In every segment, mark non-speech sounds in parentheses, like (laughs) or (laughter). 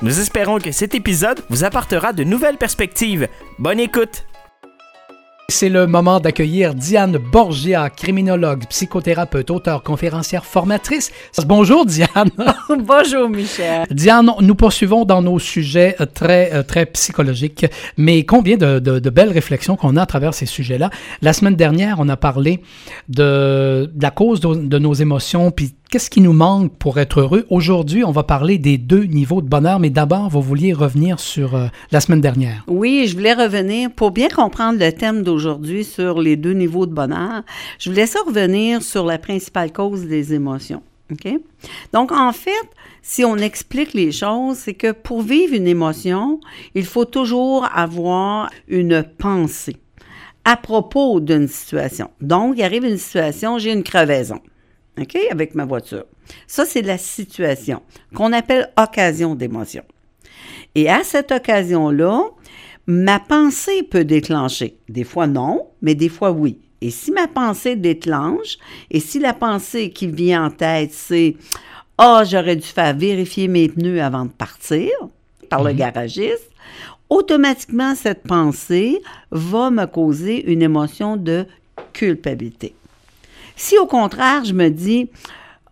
Nous espérons que cet épisode vous apportera de nouvelles perspectives. Bonne écoute! C'est le moment d'accueillir Diane Borgia, criminologue, psychothérapeute, auteure, conférencière, formatrice. Bonjour Diane. (laughs) Bonjour Michel. Diane, nous poursuivons dans nos sujets euh, très, euh, très psychologiques, mais combien de, de, de belles réflexions qu'on a à travers ces sujets-là. La semaine dernière, on a parlé de, de la cause de, de nos émotions, puis qu'est-ce qui nous manque pour être heureux? Aujourd'hui, on va parler des deux niveaux de bonheur, mais d'abord, vous vouliez revenir sur euh, la semaine dernière. Oui, je voulais revenir pour bien comprendre le thème d'aujourd'hui sur les deux niveaux de bonheur. Je voulais ça revenir sur la principale cause des émotions. Donc, en fait, si on explique les choses, c'est que pour vivre une émotion, il faut toujours avoir une pensée à propos d'une situation. Donc, il arrive une situation, j'ai une crevaison. OK, avec ma voiture. Ça, c'est la situation qu'on appelle occasion d'émotion. Et à cette occasion-là, ma pensée peut déclencher. Des fois non, mais des fois oui. Et si ma pensée déclenche, et si la pensée qui vient en tête, c'est Ah, oh, j'aurais dû faire vérifier mes pneus avant de partir par le garagiste, automatiquement, cette pensée va me causer une émotion de culpabilité. Si au contraire, je me dis,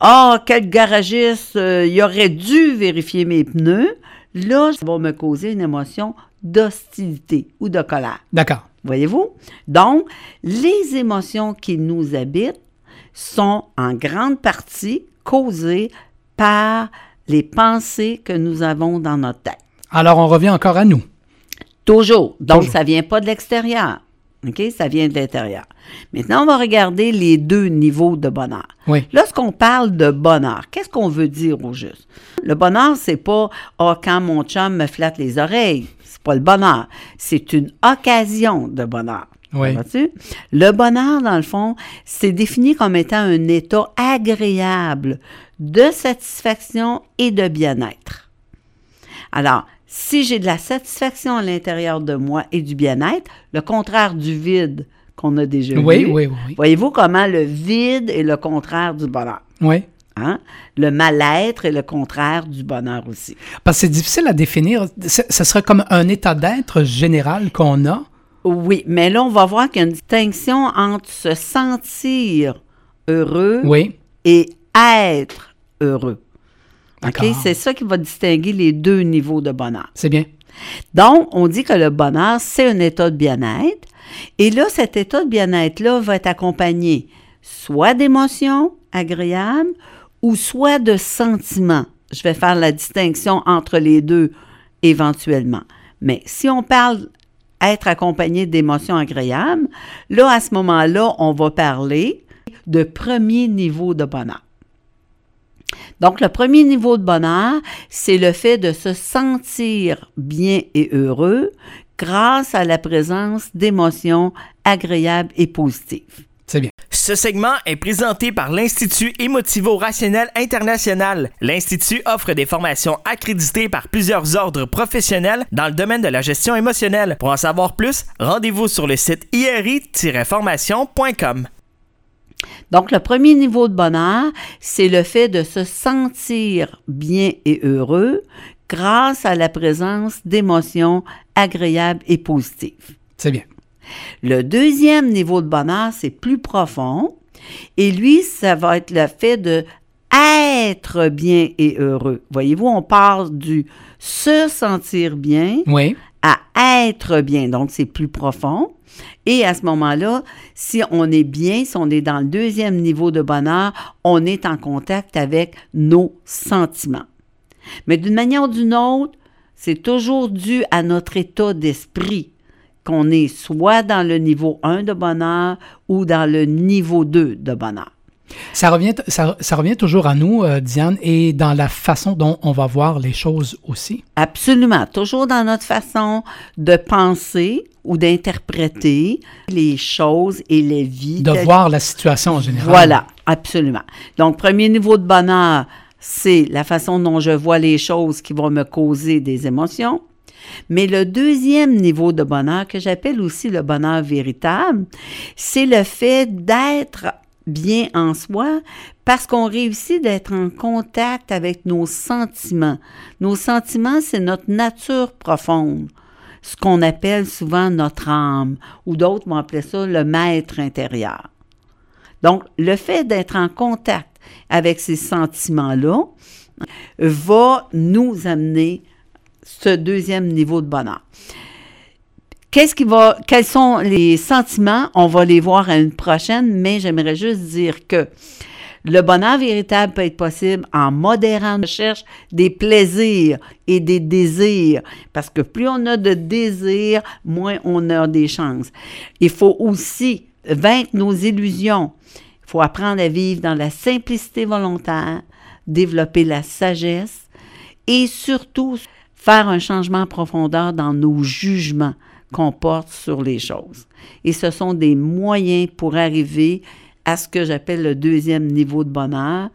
ah, oh, quel garagiste, euh, il aurait dû vérifier mes pneus, là, ça va me causer une émotion d'hostilité ou de colère. D'accord. Voyez-vous? Donc, les émotions qui nous habitent sont en grande partie causées par les pensées que nous avons dans notre tête. Alors, on revient encore à nous. Toujours. Donc, Toujours. ça ne vient pas de l'extérieur. OK? Ça vient de l'intérieur. Maintenant, on va regarder les deux niveaux de bonheur. Oui. Lorsqu'on parle de bonheur, qu'est-ce qu'on veut dire au juste? Le bonheur, c'est pas oh, quand mon chum me flatte les oreilles. C'est pas le bonheur. C'est une occasion de bonheur. Oui. Le bonheur, dans le fond, c'est défini comme étant un état agréable de satisfaction et de bien-être. Alors, si j'ai de la satisfaction à l'intérieur de moi et du bien-être, le contraire du vide qu'on a déjà oui, vu. Oui, oui, Voyez-vous comment le vide est le contraire du bonheur? Oui. Hein? Le mal-être est le contraire du bonheur aussi. Parce que c'est difficile à définir. Ce serait comme un état d'être général qu'on a. Oui, mais là, on va voir qu'il y a une distinction entre se sentir heureux oui. et être heureux. OK? C'est ça qui va distinguer les deux niveaux de bonheur. C'est bien. Donc, on dit que le bonheur, c'est un état de bien-être. Et là, cet état de bien-être-là va être accompagné soit d'émotions agréables ou soit de sentiments. Je vais faire la distinction entre les deux éventuellement. Mais si on parle être accompagné d'émotions agréables, là, à ce moment-là, on va parler de premier niveau de bonheur. Donc, le premier niveau de bonheur, c'est le fait de se sentir bien et heureux grâce à la présence d'émotions agréables et positives. C'est bien. Ce segment est présenté par l'Institut Émotivo-Rationnel International. L'Institut offre des formations accréditées par plusieurs ordres professionnels dans le domaine de la gestion émotionnelle. Pour en savoir plus, rendez-vous sur le site iri-formation.com. Donc, le premier niveau de bonheur, c'est le fait de se sentir bien et heureux grâce à la présence d'émotions agréables et positives. C'est bien. Le deuxième niveau de bonheur, c'est plus profond. Et lui, ça va être le fait de être bien et heureux. Voyez-vous, on part du se sentir bien Oui. à être bien. Donc, c'est plus profond. Et à ce moment-là, si on est bien, si on est dans le deuxième niveau de bonheur, on est en contact avec nos sentiments. Mais d'une manière ou d'une autre, c'est toujours dû à notre état d'esprit qu'on est soit dans le niveau 1 de bonheur ou dans le niveau 2 de bonheur. Ça revient, ça, ça revient toujours à nous, euh, Diane, et dans la façon dont on va voir les choses aussi. Absolument. Toujours dans notre façon de penser ou d'interpréter les choses et les vies. De voir la situation en général. Voilà, absolument. Donc, premier niveau de bonheur, c'est la façon dont je vois les choses qui vont me causer des émotions. Mais le deuxième niveau de bonheur, que j'appelle aussi le bonheur véritable, c'est le fait d'être bien en soi parce qu'on réussit d'être en contact avec nos sentiments. Nos sentiments, c'est notre nature profonde, ce qu'on appelle souvent notre âme, ou d'autres vont appeler ça le maître intérieur. Donc, le fait d'être en contact avec ces sentiments-là va nous amener ce deuxième niveau de bonheur. Qu'est-ce qui va, quels sont les sentiments? On va les voir à une prochaine, mais j'aimerais juste dire que le bonheur véritable peut être possible en modérant la recherche des plaisirs et des désirs. Parce que plus on a de désirs, moins on a des chances. Il faut aussi vaincre nos illusions. Il faut apprendre à vivre dans la simplicité volontaire, développer la sagesse et surtout faire un changement en profondeur dans nos jugements qu'on porte sur les choses. Et ce sont des moyens pour arriver à ce que j'appelle le deuxième niveau de bonheur,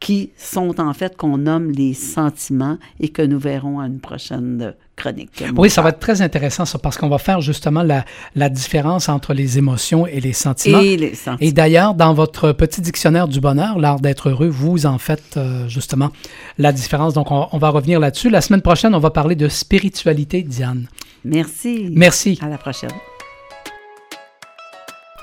qui sont en fait qu'on nomme les sentiments et que nous verrons à une prochaine chronique. Oui, ça va être très intéressant, ça, parce qu'on va faire justement la, la différence entre les émotions et les sentiments. Et les sentiments. Et d'ailleurs, dans votre petit dictionnaire du bonheur, l'art d'être heureux, vous en faites euh, justement la différence. Donc, on, on va revenir là-dessus. La semaine prochaine, on va parler de spiritualité, Diane. Merci. Merci. À la prochaine.